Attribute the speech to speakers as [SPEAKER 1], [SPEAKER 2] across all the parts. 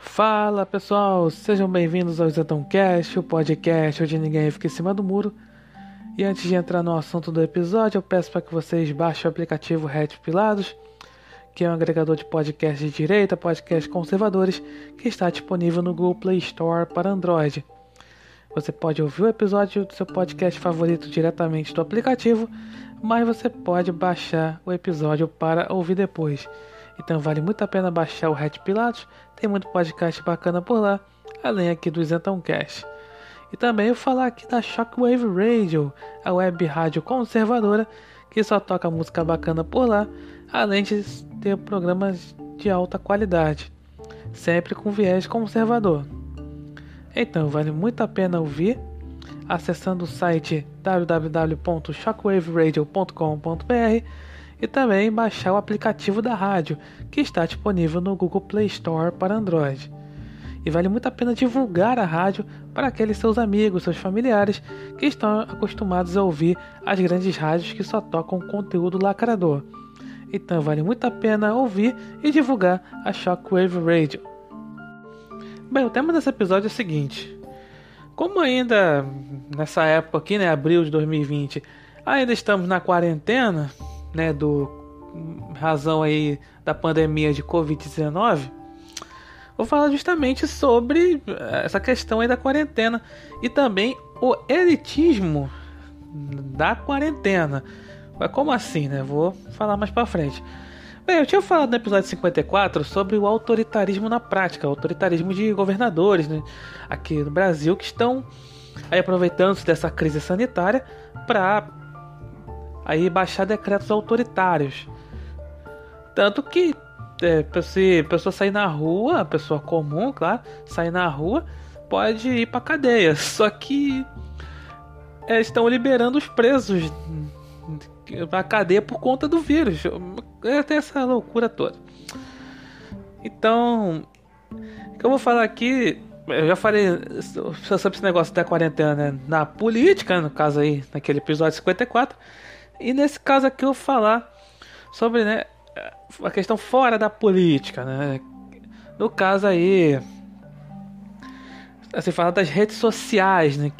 [SPEAKER 1] Fala pessoal, sejam bem-vindos ao Cast, o podcast onde ninguém fica em cima do muro. E antes de entrar no assunto do episódio, eu peço para que vocês baixem o aplicativo Red Pilados, que é um agregador de podcasts de direita, podcasts conservadores, que está disponível no Google Play Store para Android. Você pode ouvir o episódio do seu podcast favorito diretamente do aplicativo, mas você pode baixar o episódio para ouvir depois. Então vale muito a pena baixar o Red Pilatos, tem muito podcast bacana por lá, além aqui do Isentão Cast. E também eu falar aqui da Shockwave Radio, a web rádio conservadora que só toca música bacana por lá, além de ter programas de alta qualidade, sempre com viés conservador. Então vale muito a pena ouvir acessando o site www.shockwaveradio.com.br e também baixar o aplicativo da rádio, que está disponível no Google Play Store para Android. E vale muito a pena divulgar a rádio para aqueles seus amigos, seus familiares que estão acostumados a ouvir as grandes rádios que só tocam conteúdo lacrador. Então vale muito a pena ouvir e divulgar a Shockwave Radio. Bem, o tema desse episódio é o seguinte: como ainda nessa época aqui, né, abril de 2020, ainda estamos na quarentena, né, do razão aí da pandemia de Covid-19, vou falar justamente sobre essa questão aí da quarentena e também o elitismo da quarentena. Mas como assim, né? Vou falar mais para frente. Bem, eu tinha falado no episódio 54 sobre o autoritarismo na prática, autoritarismo de governadores né, aqui no Brasil que estão aproveitando-se dessa crise sanitária para aí baixar decretos autoritários. Tanto que é, se a pessoa sair na rua, pessoa comum, claro, sair na rua, pode ir para cadeia. Só que é, estão liberando os presos para cadeia por conta do vírus. Até essa loucura toda. Então, o que eu vou falar aqui, eu já falei sobre esse negócio da quarentena né? na política, no caso aí, naquele episódio 54. E nesse caso aqui eu vou falar sobre né, a questão fora da política, né? No caso aí, assim, falar das redes sociais, né?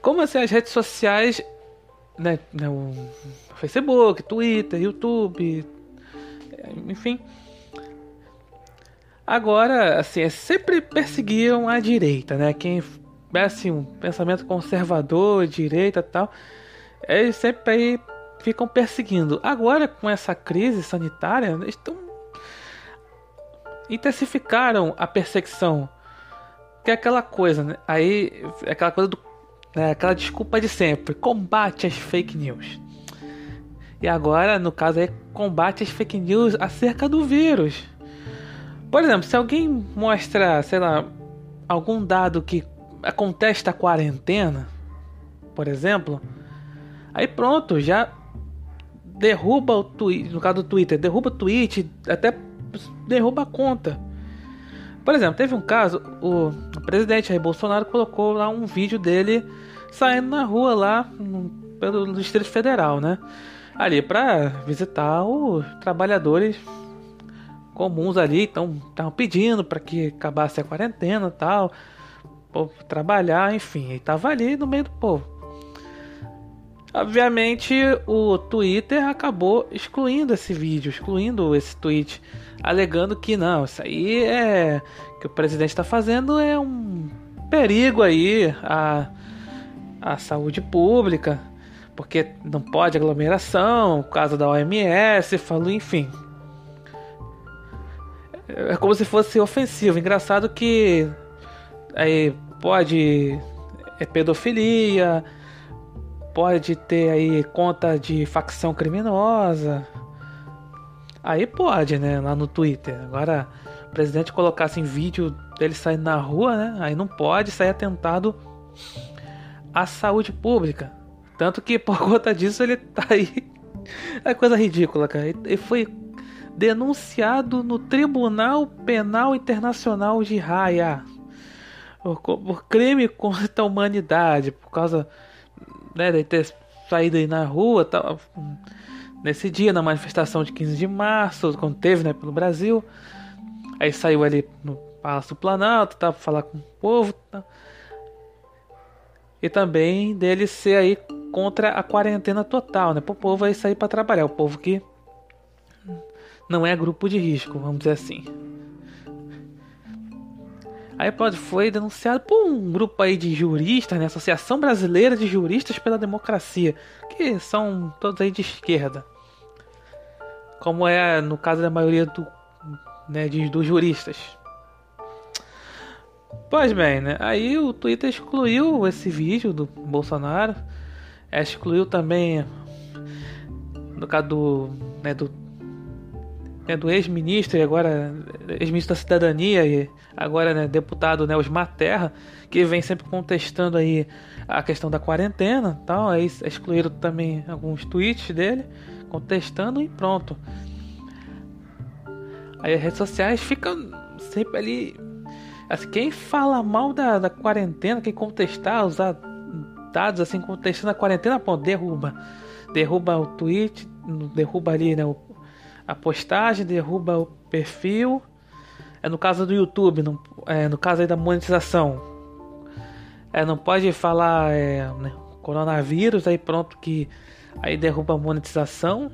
[SPEAKER 1] Como assim as redes sociais, né? né o Facebook, Twitter, YouTube, enfim. Agora, assim, é sempre perseguiam a direita, né? Quem assim, um pensamento conservador, direita tal eles sempre aí ficam perseguindo. Agora, com essa crise sanitária, eles estão. intensificaram a perseguição. Que é aquela coisa, né? Aí, é aquela coisa do. Né? Aquela desculpa de sempre: combate as fake news. E agora, no caso aí, combate as fake news acerca do vírus. Por exemplo, se alguém mostra, sei lá, algum dado que contesta a quarentena, por exemplo, Aí pronto, já derruba o tweet, no caso do Twitter, derruba o tweet, até derruba a conta. Por exemplo, teve um caso, o presidente Jair Bolsonaro colocou lá um vídeo dele saindo na rua lá pelo Distrito Federal, né? Ali para visitar os trabalhadores comuns ali, então estavam pedindo para que acabasse a quarentena, tal, povo trabalhar, enfim, ele tava ali no meio do povo. Obviamente, o Twitter acabou excluindo esse vídeo, excluindo esse tweet, alegando que não, isso aí é que o presidente está fazendo é um perigo aí à, à saúde pública, porque não pode aglomeração, caso da OMS, falou, enfim. É como se fosse ofensivo. Engraçado que aí pode é pedofilia, pode ter aí conta de facção criminosa. Aí pode, né? Lá no Twitter. Agora, o presidente colocasse em vídeo dele saindo na rua, né? Aí não pode sair atentado à saúde pública. Tanto que por conta disso ele tá aí. É coisa ridícula, cara. Ele foi denunciado no Tribunal Penal Internacional de Haia por crime contra a humanidade, por causa né, de ter saído aí na rua, tal, nesse dia, na manifestação de 15 de março, quando teve, né, pelo Brasil. Aí saiu ali no Palácio do Planalto, tá, pra falar com o povo. Tá. E também dele ser aí contra a quarentena total, né? Pro povo aí sair para trabalhar. O povo que não é grupo de risco, vamos dizer assim. Aí pode foi denunciado por um grupo aí de juristas, né? Associação Brasileira de Juristas pela Democracia, que são todos aí de esquerda. Como é no caso da maioria do, né, de, dos juristas. Pois bem, né? Aí o Twitter excluiu esse vídeo do Bolsonaro. Excluiu também no caso do, né, do né, do ex-ministro e agora ex-ministro da Cidadania e agora né, deputado né, Osmar Terra, que vem sempre contestando aí a questão da quarentena, tal, aí excluíram também alguns tweets dele contestando e pronto. Aí as redes sociais ficam sempre ali. Assim, quem fala mal da, da quarentena, quem contestar, usar dados assim, contestando a quarentena, pô, derruba. Derruba o tweet, derruba ali né, o a postagem, derruba o perfil. É no caso do YouTube, no, é, no caso aí da monetização. É, não pode falar é, né, coronavírus, aí pronto que aí derruba a monetização.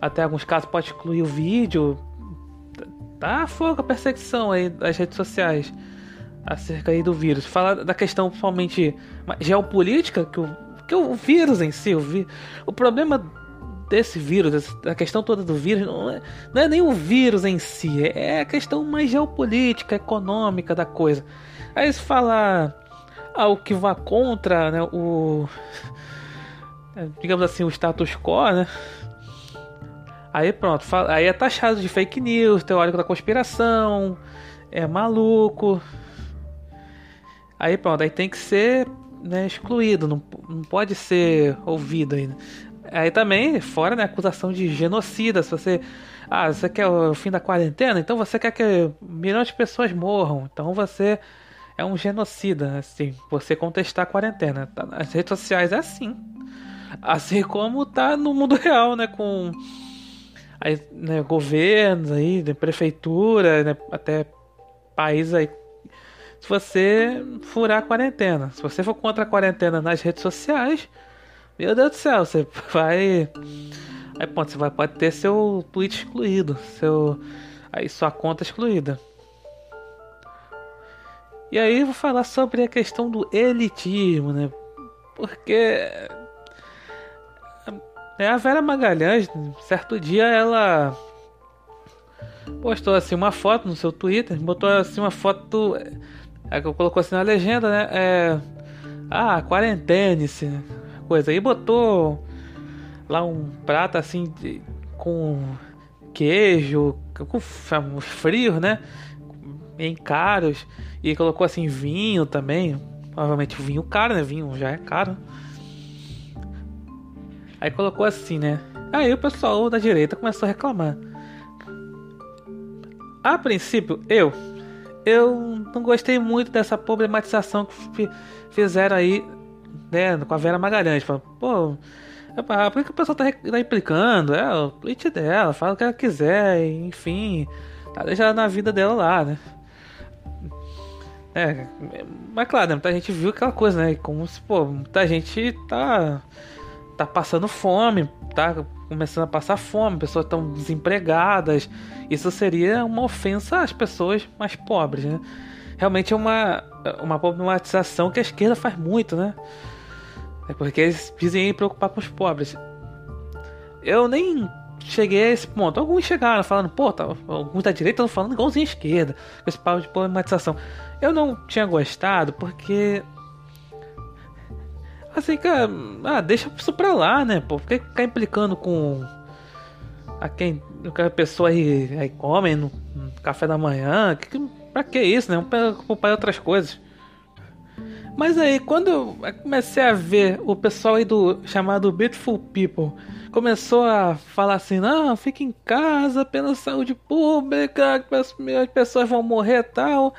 [SPEAKER 1] Até alguns casos pode excluir o vídeo. Tá fogo a perseguição aí das redes sociais acerca aí do vírus. Falar da questão principalmente geopolítica, que o, que o vírus em si, o, vi, o problema desse vírus, a questão toda do vírus, não é, não é nem o vírus em si, é a questão mais geopolítica, econômica da coisa. Aí se falar algo que vá contra né, o. digamos assim, o status quo, né? Aí pronto, aí é taxado de fake news, teórico da conspiração, é maluco. Aí pronto, aí tem que ser né, excluído, não, não pode ser ouvido ainda. Aí também, fora né, acusação de genocida, se você. Ah, você quer o fim da quarentena? Então você quer que milhões de pessoas morram. Então você é um genocida, assim, você contestar a quarentena. Tá redes sociais é assim. Assim como tá no mundo real, né? Com aí, né, governos aí, né, prefeitura, né, até países aí. Se você furar a quarentena, se você for contra a quarentena nas redes sociais, meu Deus do céu, você vai. Aí ponto, você vai, pode ter seu tweet excluído, seu. Aí sua conta excluída. E aí vou falar sobre a questão do elitismo, né? Porque é a Vera Magalhães, certo dia ela postou assim uma foto no seu Twitter, botou assim uma foto, é, colocou assim na legenda, né? É, ah, quarentene-se, coisa. E botou lá um prato assim de, com queijo, com frio, né? Bem caros. E colocou assim vinho também. Provavelmente vinho caro, né? Vinho já é caro. Aí colocou assim, né? Aí o pessoal da direita começou a reclamar. A princípio, eu eu não gostei muito dessa problematização que fizeram aí né, com a Vera Magalhães. Fala, pô, por que o pessoal tá, tá implicando? É o tweet dela, fala o que ela quiser, enfim, tá deixando na vida dela lá, né? É, mas claro, né, muita gente viu aquela coisa, né? Como se, pô, muita gente tá, tá passando fome, tá começando a passar fome, pessoas estão desempregadas. Isso seria uma ofensa às pessoas mais pobres, né? Realmente é uma, uma problematização que a esquerda faz muito, né? É porque eles dizem preocupar com os pobres. Eu nem cheguei a esse ponto. Alguns chegaram falando, pô, tá, alguns da direita estão falando igualzinho a esquerda, com esse papo de problematização. Eu não tinha gostado porque. Assim, cara, ah, deixa isso pra lá, né? Pô, por que ficar implicando com. A quem. A pessoa aí, aí come no, café da manhã? Que, pra que isso, né? Vamos ocupar outras coisas. Mas aí, quando eu comecei a ver o pessoal aí do chamado Beautiful People começou a falar assim: não, fique em casa pela saúde pública, as pessoas vão morrer tal.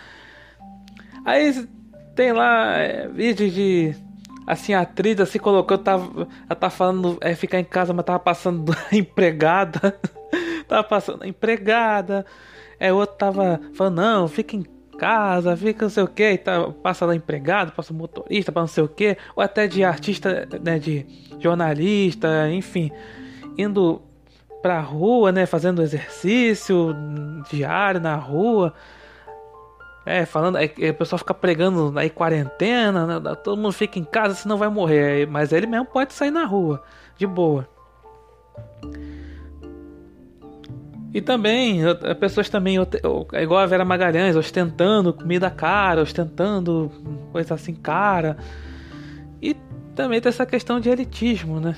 [SPEAKER 1] Aí tem lá é, vídeo de assim, a atriz assim colocou, tava, ela tá falando é, ficar em casa, mas tava passando empregada. tava passando empregada. É, outro tava falando, não, fica em casa, fica não sei o que, tá, passa lá empregado, passa motorista, para não sei o que, ou até de artista, né, de jornalista, enfim, indo pra rua, né, fazendo exercício diário na rua. É, falando, aí, o pessoal fica pregando aí quarentena, né, todo mundo fica em casa, senão vai morrer. Mas ele mesmo pode sair na rua, de boa. E também, pessoas também, é igual a Vera Magalhães, ostentando comida cara, ostentando coisa assim cara. E também tem essa questão de elitismo, né?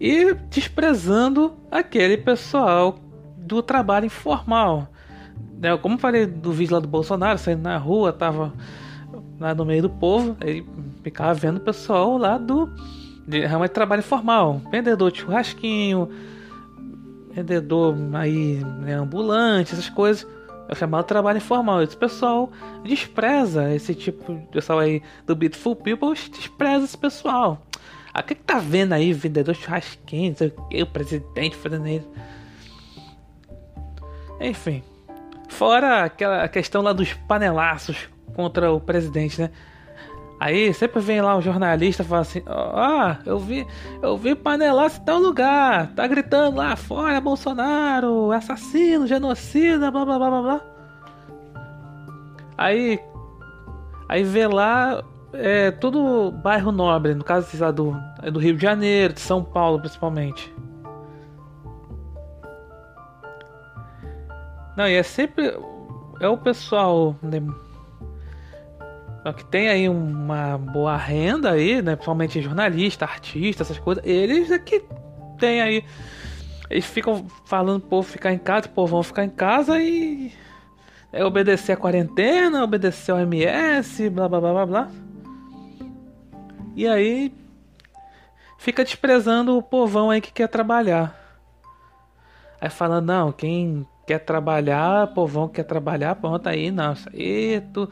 [SPEAKER 1] E desprezando aquele pessoal do trabalho informal. Né? Como falei do vídeo lá do Bolsonaro, saindo na rua, tava lá no meio do povo, ele ficava vendo o pessoal lá do realmente trabalho informal, vendedor de churrasquinho, vendedor aí, né, ambulante, essas coisas. É chamado trabalho informal. Esse pessoal despreza esse tipo de pessoal aí do Beautiful People, despreza esse pessoal. Ah, o que, que tá vendo aí, vendedor de churrasquinho, não sei o que, o presidente fazendo isso. Enfim. Fora aquela questão lá dos panelaços contra o presidente, né? Aí sempre vem lá um jornalista e fala assim: Ah, eu vi, eu vi panelaço em tal lugar, tá gritando lá fora Bolsonaro, assassino, genocida, blá blá blá blá blá. Aí, aí vê lá, é tudo bairro nobre, no caso lá do, é do Rio de Janeiro, de São Paulo principalmente. Não, e é sempre. É o pessoal. Né, que tem aí uma boa renda aí, né? Principalmente jornalista, artista, essas coisas. Eles é que tem aí. Eles ficam falando pro povo ficar em casa, o vão ficar em casa e. É obedecer a quarentena, obedecer ao MS, blá blá blá blá blá. E aí. Fica desprezando o povão aí que quer trabalhar. Aí fala, não, quem quer trabalhar, povão quer trabalhar, pronto aí, não, aí tu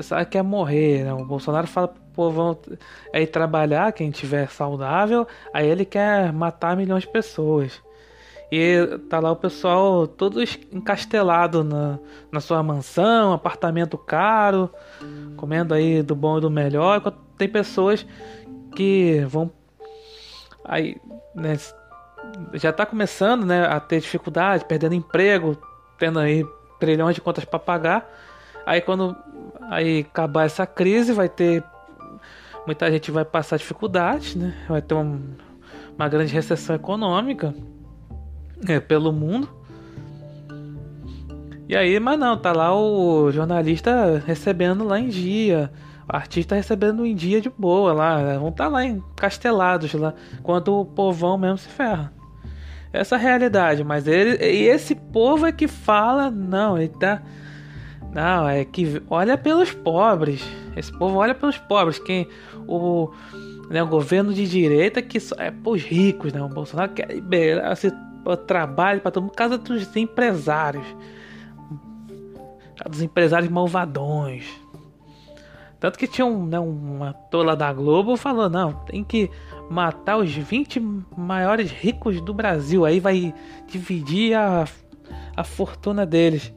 [SPEAKER 1] sabe quer morrer, né? O Bolsonaro fala pro povão é ir trabalhar, quem tiver saudável, aí ele quer matar milhões de pessoas. E tá lá o pessoal todo encastelado na, na sua mansão, apartamento caro, comendo aí do bom e do melhor. Tem pessoas que vão aí, né, já está começando né, a ter dificuldade, perdendo emprego, tendo aí trilhões de contas para pagar. Aí quando aí acabar essa crise, vai ter muita gente vai passar dificuldades, né? Vai ter um, uma grande recessão econômica é, pelo mundo. E aí, mas não, tá lá o jornalista recebendo lá em dia, o artista recebendo em dia de boa lá, vão estar tá lá encastelados lá, enquanto o povão mesmo se ferra essa realidade, mas ele e esse povo é que fala, não, ele tá não, é que olha pelos pobres. Esse povo olha pelos pobres, quem o né, o governo de direita que só é pros ricos, né? O Bolsonaro quer liberar esse trabalho para todo mundo, casa dos empresários. Dos empresários malvadões. Tanto que tinha um, né, uma tola da Globo falou, não, tem que matar os 20 maiores ricos do Brasil. Aí vai dividir a, a fortuna deles.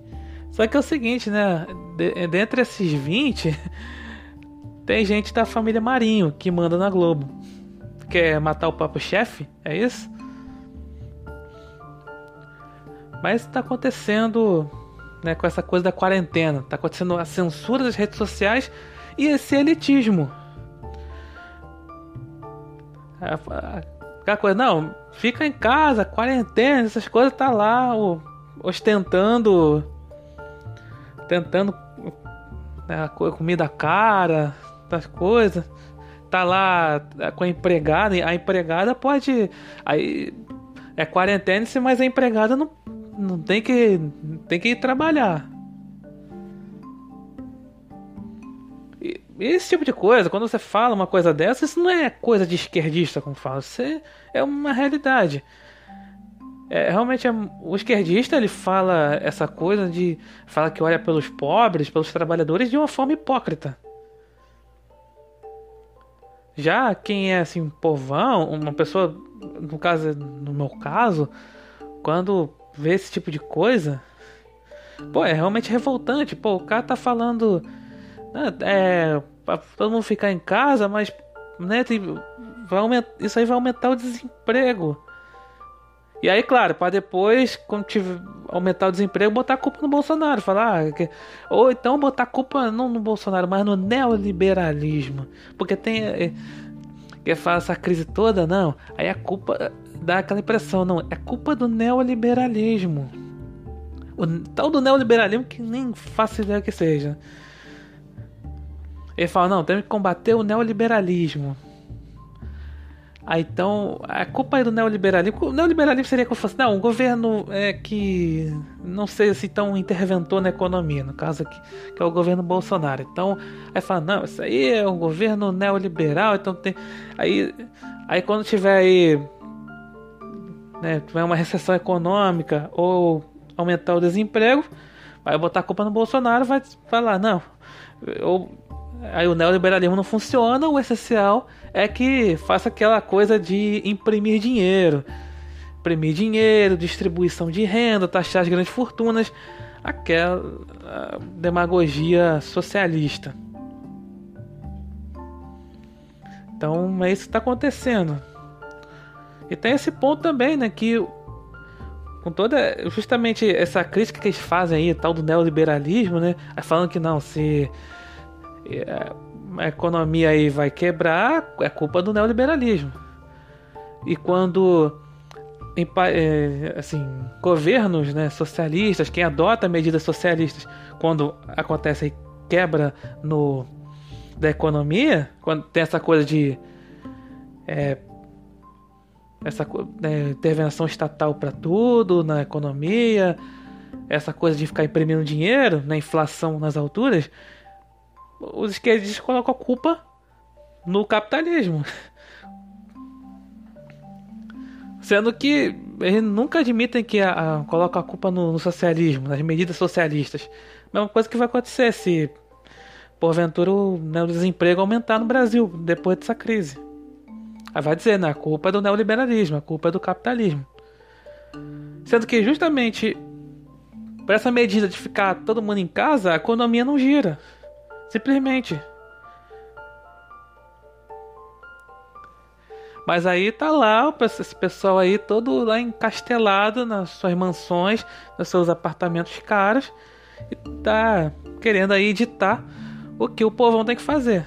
[SPEAKER 1] Só que é o seguinte, né? De, dentre esses 20, tem gente da família Marinho que manda na Globo. Quer matar o próprio chefe? É isso? Mas está acontecendo né, com essa coisa da quarentena. Está acontecendo a censura das redes sociais e esse elitismo. Aquela coisa, não, fica em casa, quarentena, essas coisas, tá lá ostentando, tentando né, comida cara, essas coisas. Tá lá com a empregada, a empregada pode. Aí é quarentena, mas a empregada não, não tem que, tem que ir trabalhar. Esse tipo de coisa, quando você fala uma coisa dessa, isso não é coisa de esquerdista, como fala. Isso é uma realidade. É, realmente é, o esquerdista ele fala essa coisa de fala que olha pelos pobres, pelos trabalhadores de uma forma hipócrita. Já quem é assim povão, uma pessoa, no caso, no meu caso, quando vê esse tipo de coisa, Pô, é realmente revoltante. Pô, o cara tá falando. Né, é. Pra todo mundo ficar em casa, mas. Né, tem, vai aumentar, isso aí vai aumentar o desemprego. E aí, claro, para depois, quando tiver, aumentar o desemprego, botar a culpa no Bolsonaro. Falar, ah, que, ou então botar a culpa não no Bolsonaro, mas no neoliberalismo. Porque tem. É, que fala essa crise toda, não. Aí a culpa dá aquela impressão, não. É culpa do neoliberalismo. O tal do neoliberalismo que nem faço ideia que seja. Ele fala, não, temos que combater o neoliberalismo. Aí então, a culpa é do neoliberalismo. O neoliberalismo seria que fosse, não, um governo é, que não seja assim tão interventor na economia, no caso aqui, que é o governo Bolsonaro. Então, aí fala, não, isso aí é um governo neoliberal, então tem. Aí, aí quando tiver aí. Né, tiver uma recessão econômica ou aumentar o desemprego, vai botar a culpa no Bolsonaro, vai falar, não. Ou, aí o neoliberalismo não funciona, o essencial é que faça aquela coisa de imprimir dinheiro. Imprimir dinheiro, distribuição de renda, taxar as grandes fortunas, aquela demagogia socialista. Então é isso que está acontecendo. E tem esse ponto também, né? Que com toda justamente essa crítica que eles fazem aí, tal do neoliberalismo, né? Falando que não, se a economia aí vai quebrar, é culpa do neoliberalismo. E quando é, assim, governos né, socialistas, quem adota medidas socialistas, quando acontece quebra no, da economia, quando tem essa coisa de é, essa né, intervenção estatal para tudo na economia, essa coisa de ficar imprimindo dinheiro, na né, inflação nas alturas, os esquerdistas colocam a culpa no capitalismo. Sendo que eles nunca admitem que a, a, colocam a culpa no, no, socialismo, nas medidas socialistas. Mesma coisa que vai acontecer se, porventura, o, né, o desemprego aumentar no Brasil depois dessa crise. Aí vai dizer, né, a culpa é do neoliberalismo, a culpa é do capitalismo. Sendo que justamente por essa medida de ficar todo mundo em casa, a economia não gira. Simplesmente. Mas aí tá lá, esse pessoal aí todo lá encastelado nas suas mansões, nos seus apartamentos caros, e tá querendo aí editar o que o povão tem que fazer.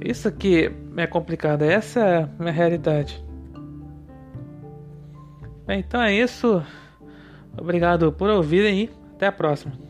[SPEAKER 1] Isso aqui é complicado, essa é a minha realidade. Bem, então é isso. Obrigado por ouvirem e até a próxima.